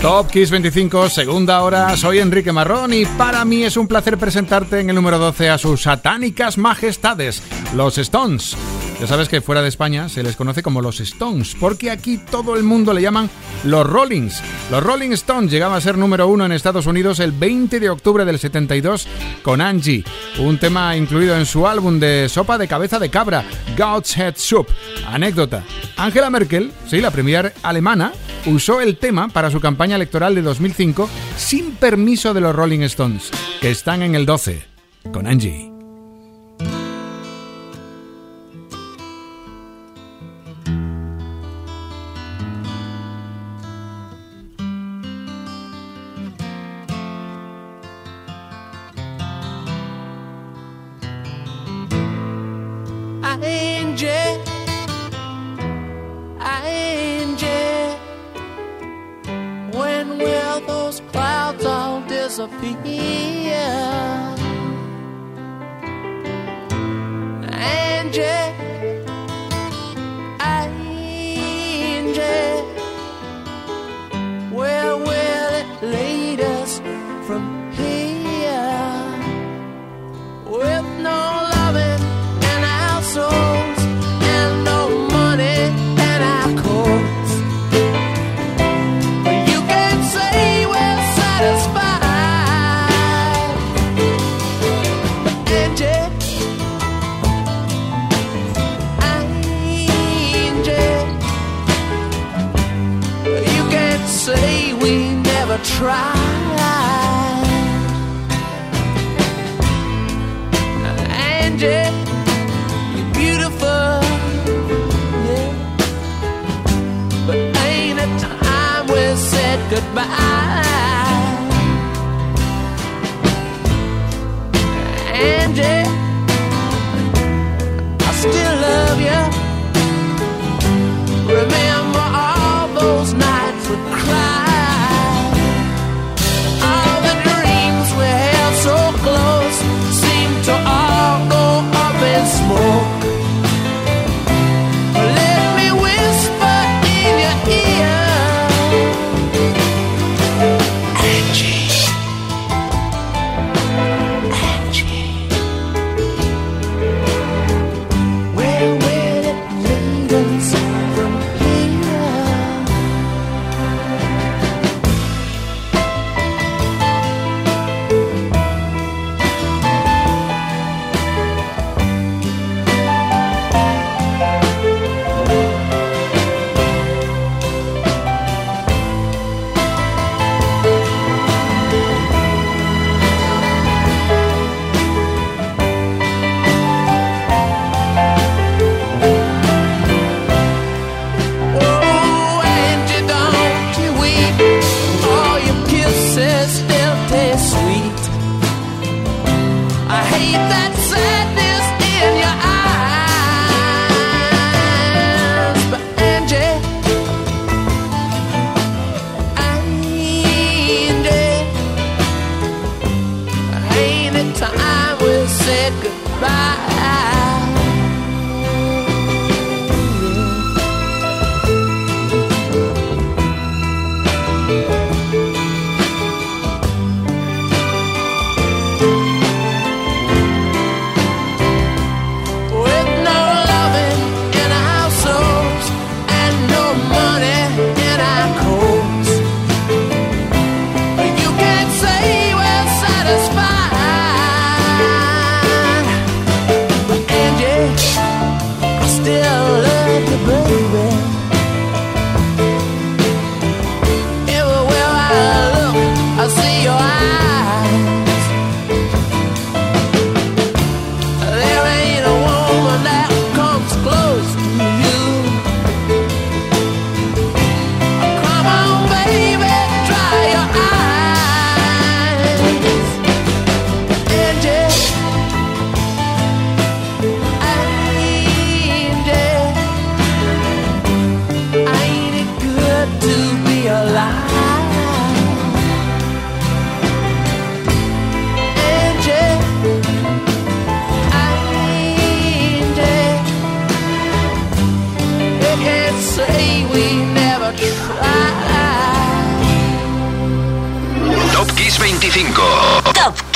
Top Kiss 25, segunda hora. Soy Enrique Marrón y para mí es un placer presentarte en el número 12 a sus satánicas majestades, los Stones. Ya sabes que fuera de España se les conoce como los Stones, porque aquí todo el mundo le llaman los Rollings. Los Rolling Stones llegaban a ser número uno en Estados Unidos el 20 de octubre del 72 con Angie, un tema incluido en su álbum de sopa de cabeza de cabra, God's Head Soup. Anécdota. Angela Merkel, sí, la premier alemana, usó el tema para su campaña electoral de 2005 sin permiso de los Rolling Stones, que están en el 12 con Angie.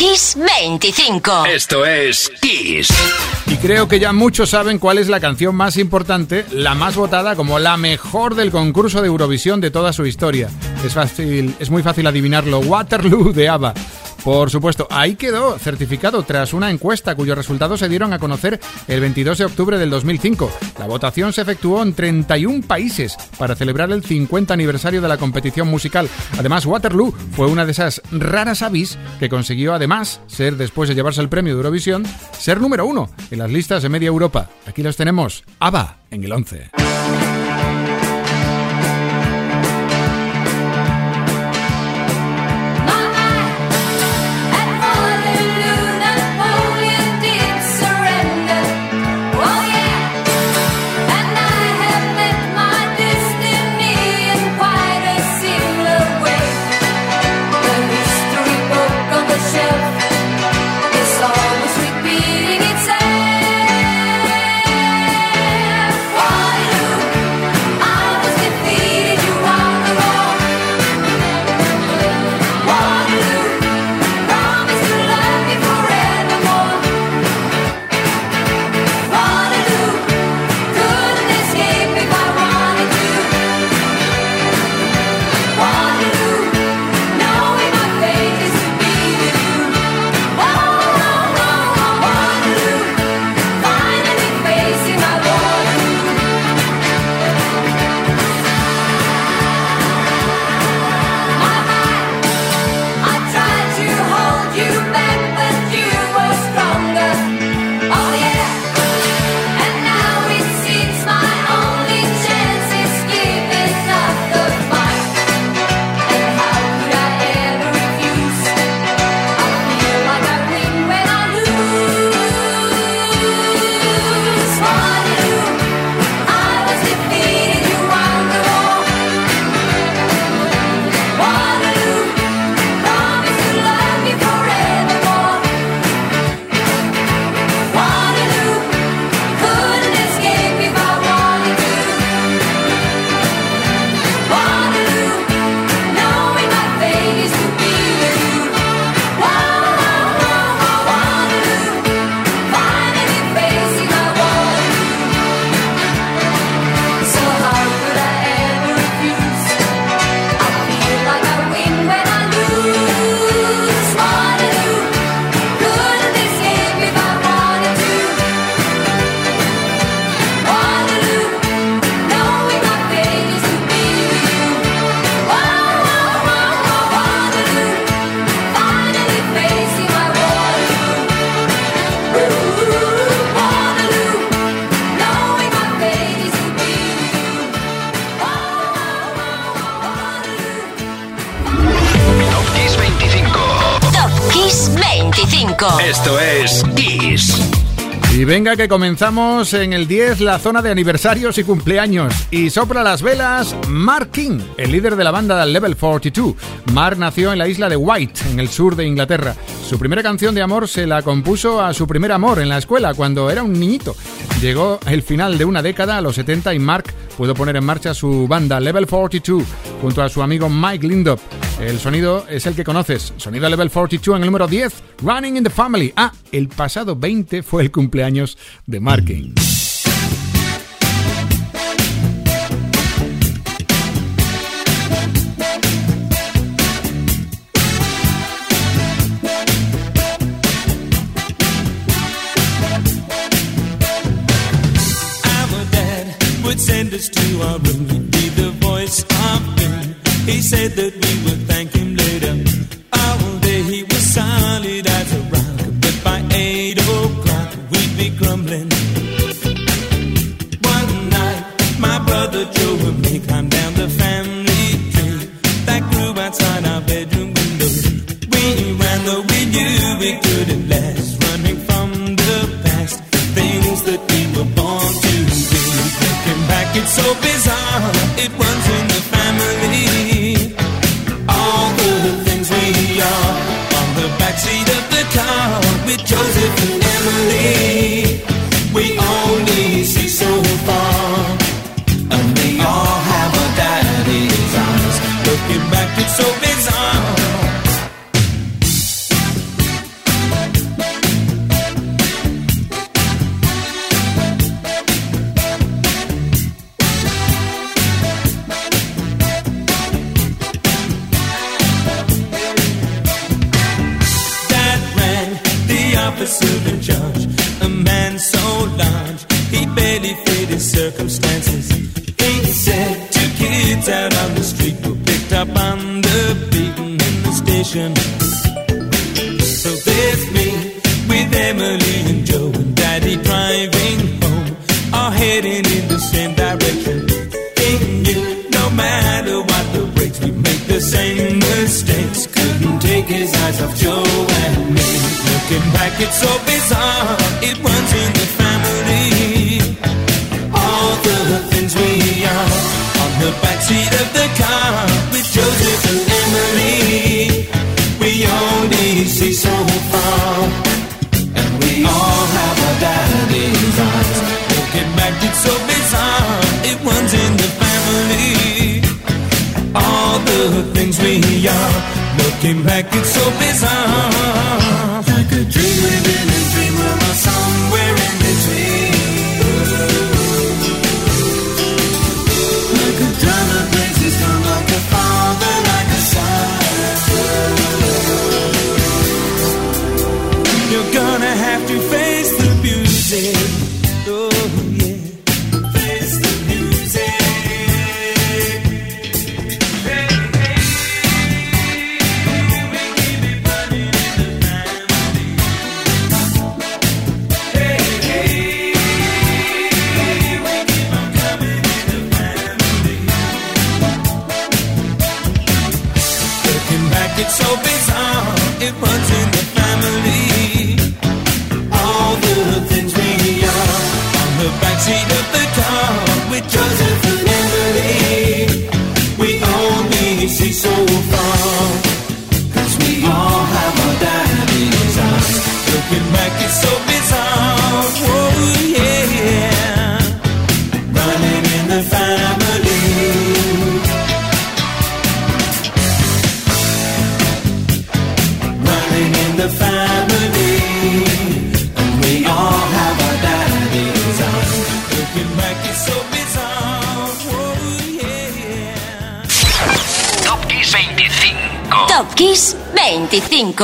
Kiss 25. Esto es Kiss. Y creo que ya muchos saben cuál es la canción más importante, la más votada como la mejor del concurso de Eurovisión de toda su historia. Es fácil, es muy fácil adivinarlo. Waterloo de ABBA. Por supuesto, ahí quedó certificado tras una encuesta cuyos resultados se dieron a conocer el 22 de octubre del 2005. La votación se efectuó en 31 países para celebrar el 50 aniversario de la competición musical. Además, Waterloo fue una de esas raras avis que consiguió además ser, después de llevarse el premio de Eurovisión, ser número uno en las listas de media Europa. Aquí los tenemos, ABBA en el 11. Esto es Kiss. Y venga que comenzamos en el 10 la zona de aniversarios y cumpleaños. Y sopla las velas Mark King, el líder de la banda Level 42. Mark nació en la isla de White, en el sur de Inglaterra. Su primera canción de amor se la compuso a su primer amor en la escuela cuando era un niñito. Llegó el final de una década a los 70 y Mark pudo poner en marcha su banda Level 42 junto a su amigo Mike Lindop. El sonido es el que conoces, sonido Level 42 en el número 10, Running in the Family. Ah, el pasado 20 fue el cumpleaños de Marking. Send to our room. He'd be the voice of doom. He said that we would Joseph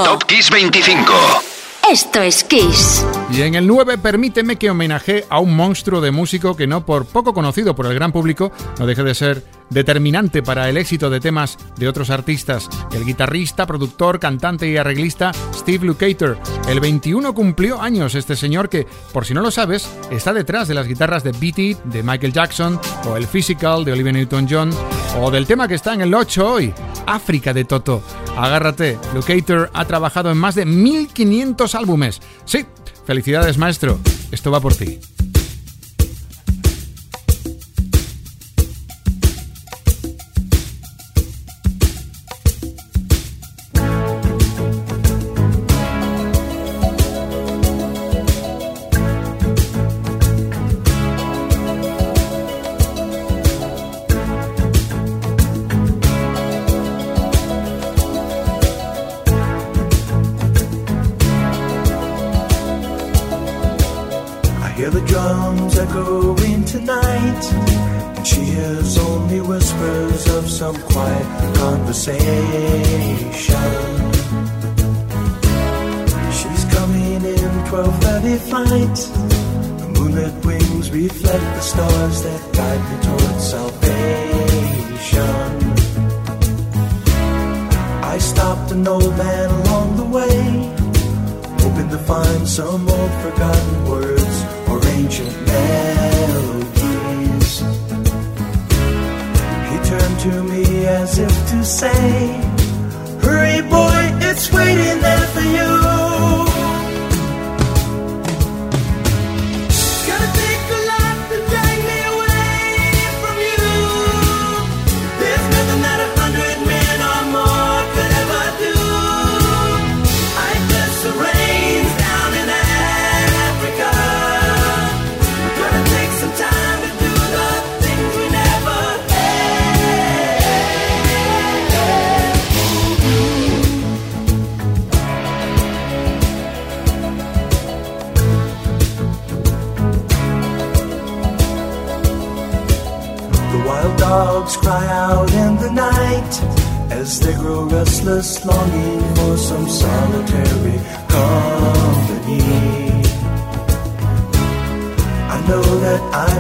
Top Kiss 25. Y en el 9, permíteme que homenaje a un monstruo de músico que no por poco conocido por el gran público, no deje de ser determinante para el éxito de temas de otros artistas, el guitarrista, productor, cantante y arreglista Steve Lukather. El 21 cumplió años este señor que, por si no lo sabes, está detrás de las guitarras de Beat de Michael Jackson, o el Physical de Olivia Newton-John, o del tema que está en el 8 hoy, África de Toto. Agárrate, Lukather ha trabajado en más de 1500 álbumes Sí, felicidades maestro, esto va por ti.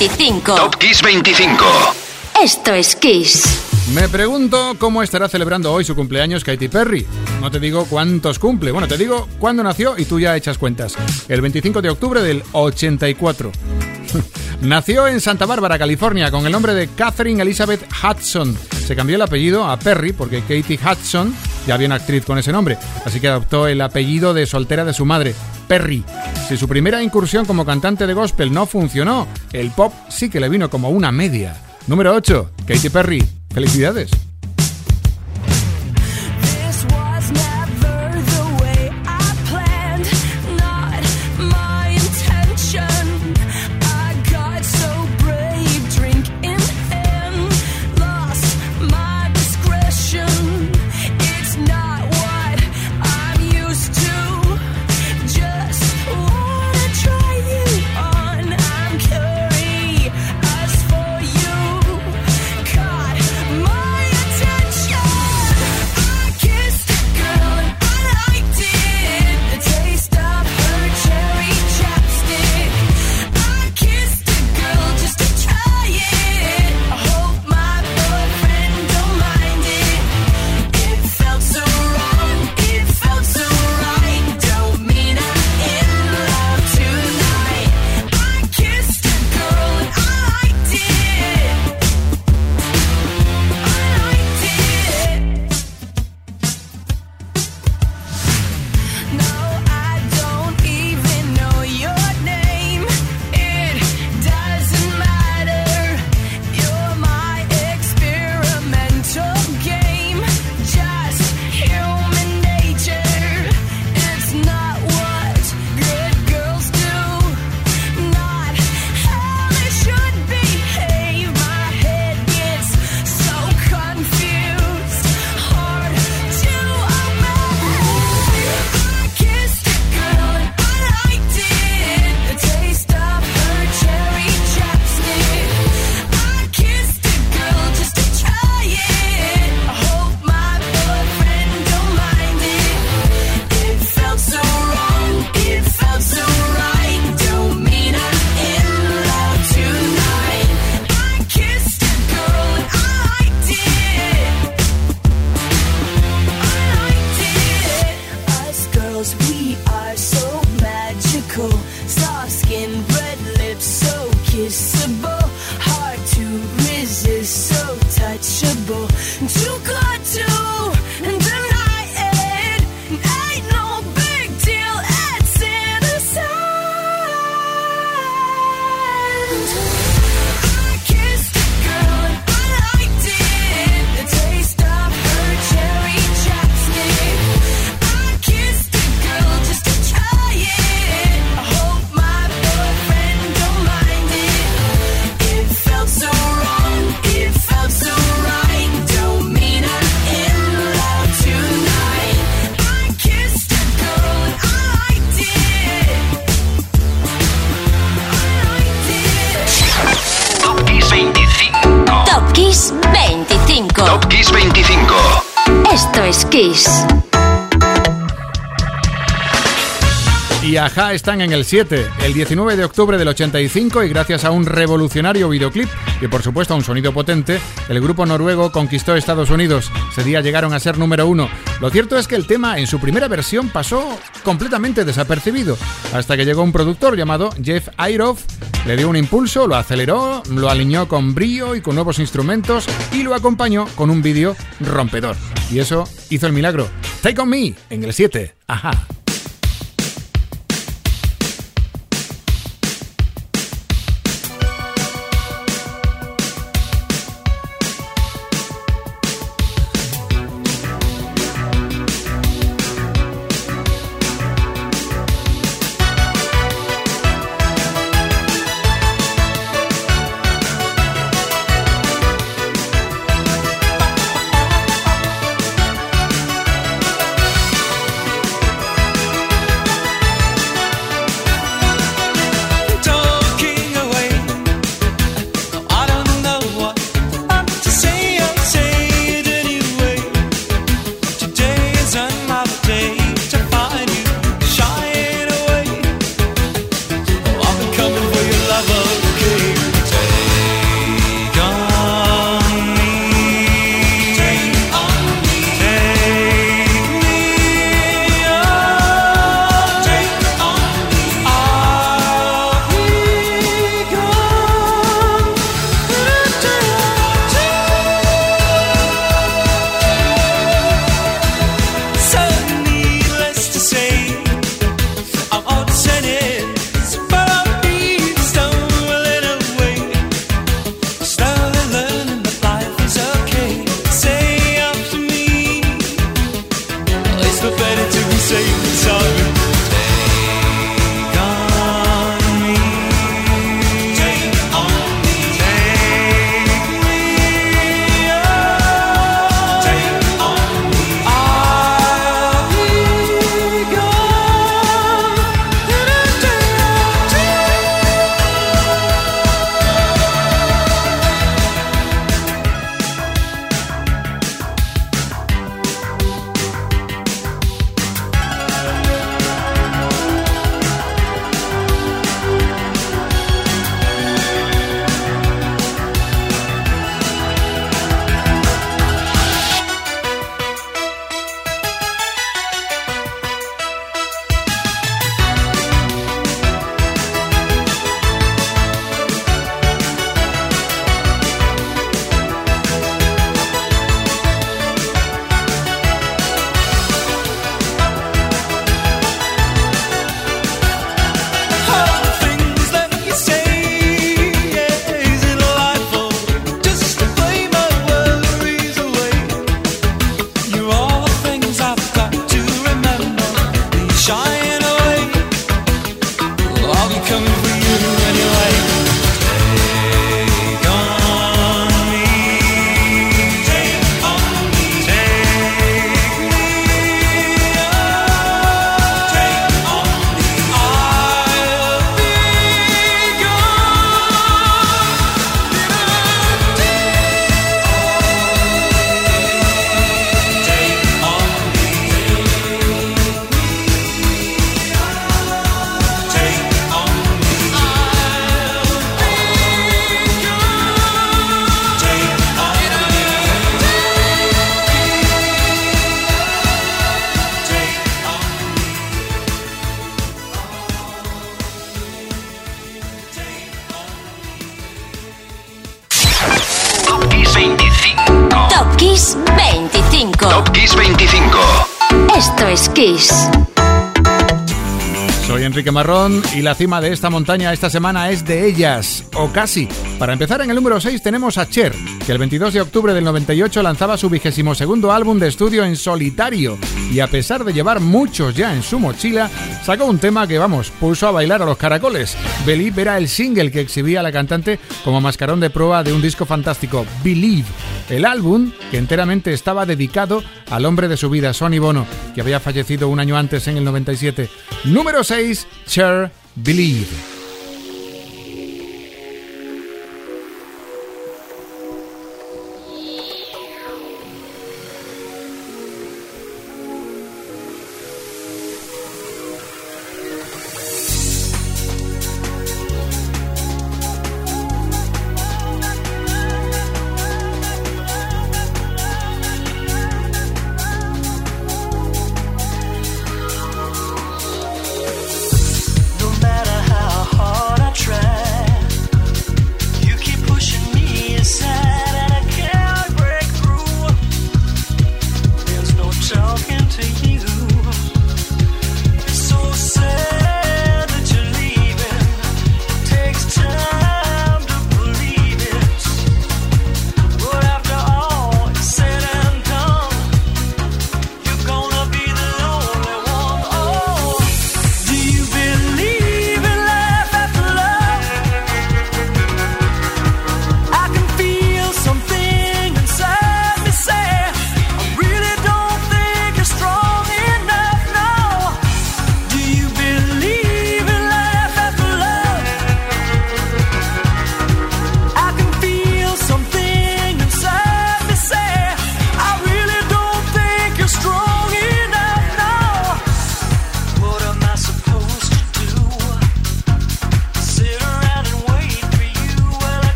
Top Kiss 25. Esto es Kiss. Me pregunto cómo estará celebrando hoy su cumpleaños Katy Perry. No te digo cuántos cumple, bueno, te digo cuándo nació y tú ya echas cuentas. El 25 de octubre del 84. nació en Santa Bárbara, California, con el nombre de Catherine Elizabeth Hudson. Se cambió el apellido a Perry porque Katie Hudson ya había una actriz con ese nombre, así que adoptó el apellido de soltera de su madre, Perry. Si su primera incursión como cantante de gospel no funcionó, el pop sí que le vino como una media. Número 8, Katy Perry. Felicidades. cool. So Y Aja están en el 7, el 19 de octubre del 85 y gracias a un revolucionario videoclip y por supuesto a un sonido potente, el grupo noruego conquistó Estados Unidos. Ese día llegaron a ser número uno. Lo cierto es que el tema en su primera versión pasó completamente desapercibido, hasta que llegó un productor llamado Jeff Iroff, le dio un impulso, lo aceleró, lo alineó con brío y con nuevos instrumentos y lo acompañó con un vídeo rompedor. Y eso hizo el milagro. Take on Me en el 7. Ajá. Soy Enrique Marrón y la cima de esta montaña esta semana es de ellas, o casi. Para empezar, en el número 6 tenemos a Cher, que el 22 de octubre del 98 lanzaba su vigésimo segundo álbum de estudio en solitario y a pesar de llevar muchos ya en su mochila, sacó un tema que, vamos, puso a bailar a los caracoles. Believe era el single que exhibía la cantante como mascarón de prueba de un disco fantástico, Believe. El álbum, que enteramente estaba dedicado al hombre de su vida, Sonny Bono, que había fallecido un año antes en el 97. Número 6, Cher, Believe.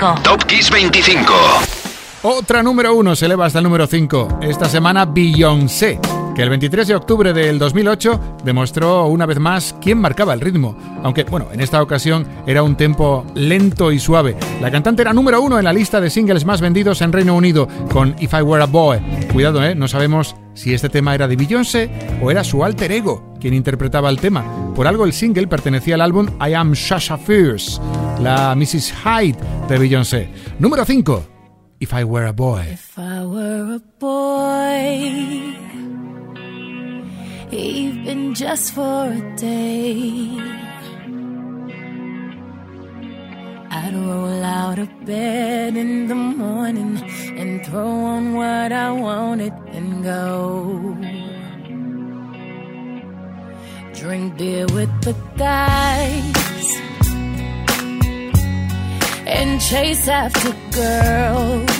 25. Top Kiss 25. Otra número uno se eleva hasta el número 5. Esta semana Beyoncé, que el 23 de octubre del 2008 demostró una vez más quién marcaba el ritmo. Aunque, bueno, en esta ocasión era un tempo lento y suave. La cantante era número uno en la lista de singles más vendidos en Reino Unido con If I Were a Boy. Cuidado, ¿eh? No sabemos si este tema era de Beyoncé o era su alter ego quien interpretaba el tema. Por algo el single pertenecía al álbum I Am Sasha Fierce, la Mrs. Hyde de Beyoncé. Número 5. If I Were a Boy. If I were a boy, even just for a day, I'd roll out of bed in the morning and throw on what I wanted and go. Drink beer with the guys and chase after girls.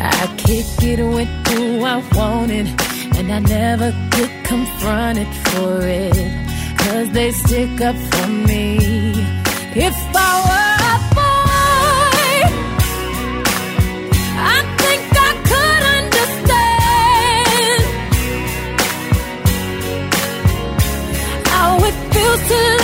I kick it with who I wanted, and I never get confronted for it. Cause they stick up for me. If I were a boy, I think I could understand to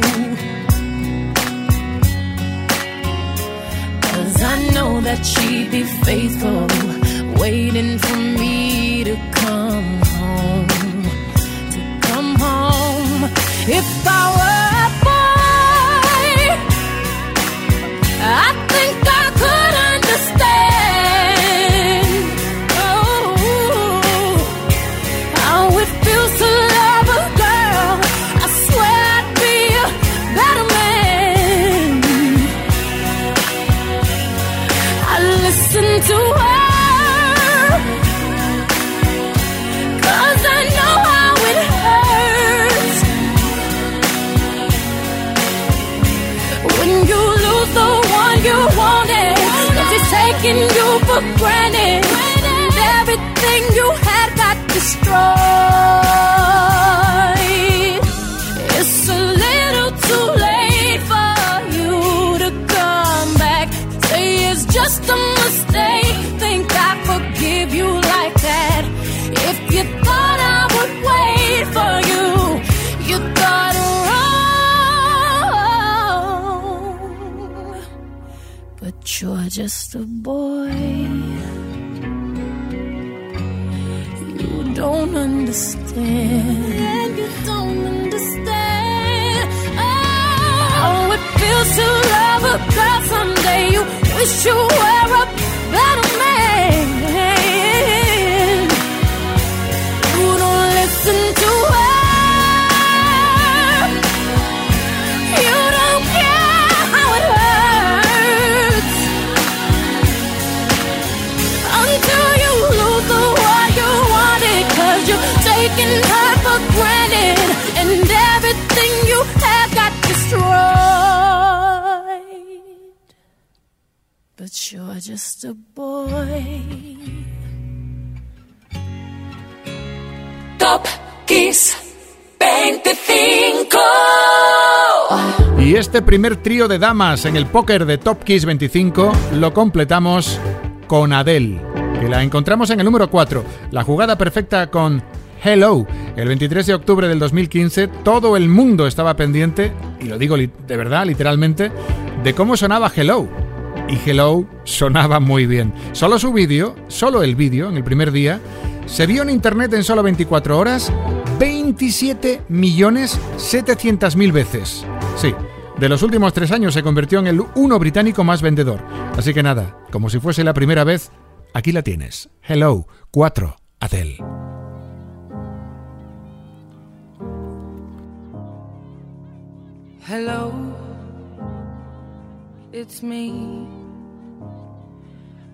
That she'd be faithful, waiting for me to come home. To come home. If I were a boy, I think I you're just a boy. Don't understand. And You don't understand. Oh, how it feels to love a girl someday. You wish you were a better just a boy. Top Kiss 25. Y este primer trío de damas en el póker de Top Kiss 25 lo completamos con Adele, que la encontramos en el número 4. La jugada perfecta con Hello. El 23 de octubre del 2015 todo el mundo estaba pendiente, y lo digo de verdad, literalmente, de cómo sonaba Hello. Y Hello sonaba muy bien. Solo su vídeo, solo el vídeo, en el primer día, se vio en internet en solo 24 horas 27 millones 700 mil veces. Sí, de los últimos tres años se convirtió en el uno británico más vendedor. Así que nada, como si fuese la primera vez, aquí la tienes. Hello, 4, Adele. Hello, it's me.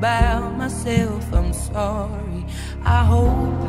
About myself. I'm sorry. I hope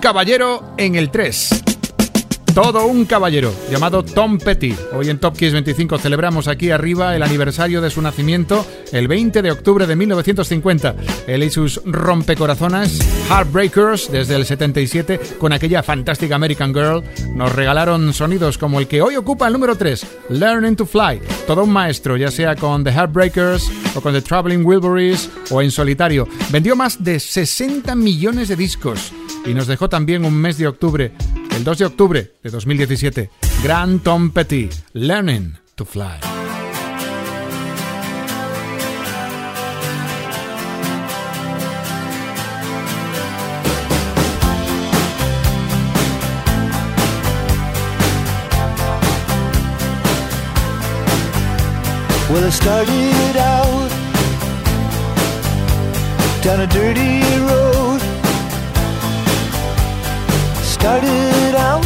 caballero en el 3. Todo un caballero, llamado Tom Petty. Hoy en Top Kiss 25 celebramos aquí arriba el aniversario de su nacimiento, el 20 de octubre de 1950. Él y sus rompecorazonas, Heartbreakers, desde el 77, con aquella fantástica American Girl, nos regalaron sonidos como el que hoy ocupa el número 3, Learning to Fly. Todo un maestro, ya sea con The Heartbreakers o con The Traveling Wilburys o en solitario. Vendió más de 60 millones de discos y nos dejó también un mes de octubre, el 2 de octubre de 2017. Gran Tom Petty, Learning to Fly. Well, I started out down a dirty road. started out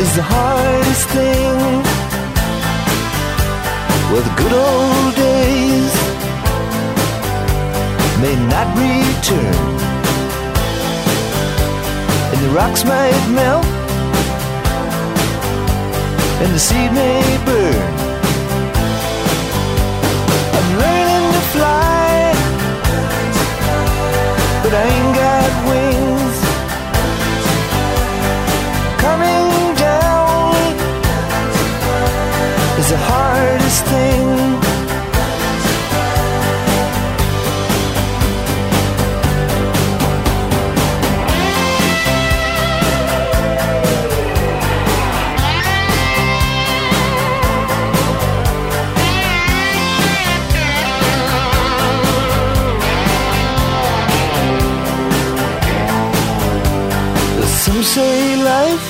Is the hardest thing. Well, the good old days may not return, and the rocks might melt and the seed may burn. I'm learning to fly, but I ain't the hardest thing. Some say life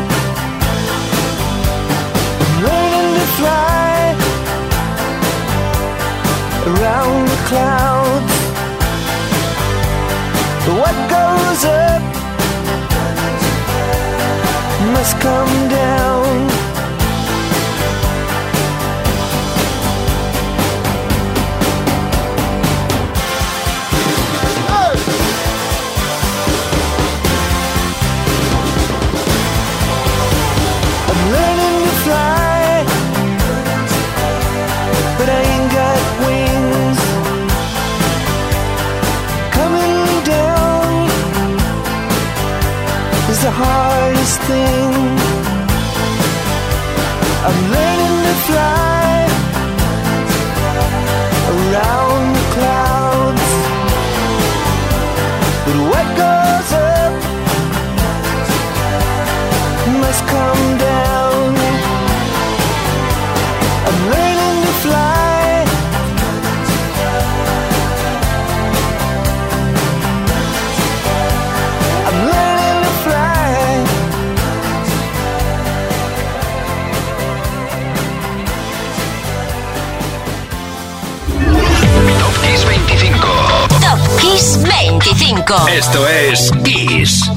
Fly around the clouds. What goes up must come down. The hardest thing. I'm learning to fly around the clouds, but what goes up must come down. I'm learning to fly. 25. Esto es Kiss.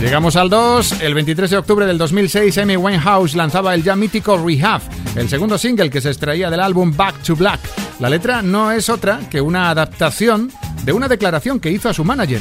Llegamos al 2. El 23 de octubre del 2006, Amy Winehouse lanzaba el ya mítico Rehab, el segundo single que se extraía del álbum Back to Black. La letra no es otra que una adaptación de una declaración que hizo a su manager,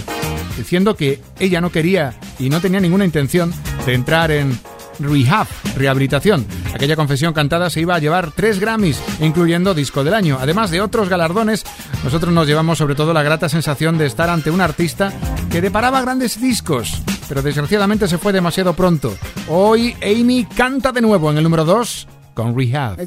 diciendo que ella no quería y no tenía ninguna intención de entrar en rehab, rehabilitación. Aquella confesión cantada se iba a llevar tres Grammys, incluyendo Disco del Año. Además de otros galardones, nosotros nos llevamos sobre todo la grata sensación de estar ante un artista que deparaba grandes discos, pero desgraciadamente se fue demasiado pronto. Hoy Amy canta de nuevo en el número 2 con Rehab.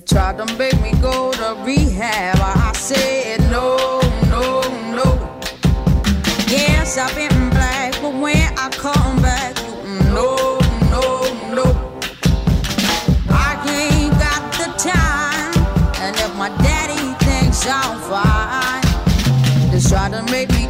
I'm fine, they try to make me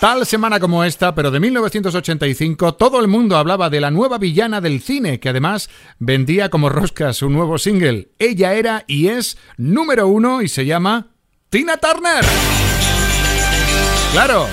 Tal semana como esta, pero de 1985, todo el mundo hablaba de la nueva villana del cine, que además vendía como rosca su nuevo single. Ella era y es número uno y se llama Tina Turner. Claro,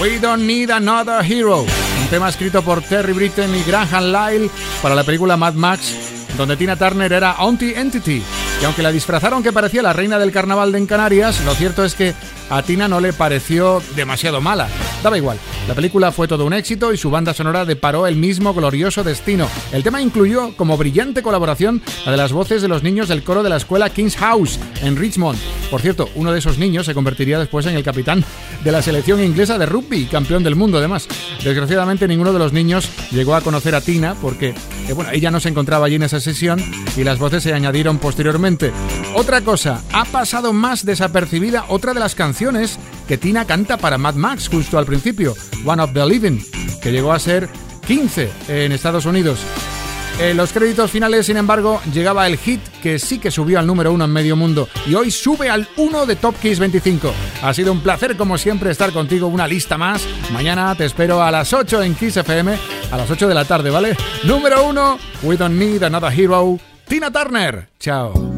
We Don't Need Another Hero, un tema escrito por Terry Britten y Graham Lyle para la película Mad Max, donde Tina Turner era Auntie Entity. Y aunque la disfrazaron que parecía la reina del carnaval de Canarias, lo cierto es que a Tina no le pareció demasiado mala. Daba igual. La película fue todo un éxito y su banda sonora deparó el mismo glorioso destino. El tema incluyó como brillante colaboración la de las voces de los niños del coro de la escuela King's House en Richmond. Por cierto, uno de esos niños se convertiría después en el capitán de la selección inglesa de rugby, campeón del mundo además. Desgraciadamente ninguno de los niños llegó a conocer a Tina porque eh, bueno, ella no se encontraba allí en esa sesión y las voces se añadieron posteriormente. Otra cosa, ha pasado más desapercibida otra de las canciones que Tina canta para Mad Max justo al principio, One of the Living, que llegó a ser 15 en Estados Unidos. En los créditos finales, sin embargo, llegaba el hit que sí que subió al número uno en medio mundo y hoy sube al 1 de Top Kiss 25. Ha sido un placer, como siempre, estar contigo. Una lista más. Mañana te espero a las 8 en Kiss FM, a las 8 de la tarde, ¿vale? Número uno, We Don't Need Another Hero, Tina Turner. Chao.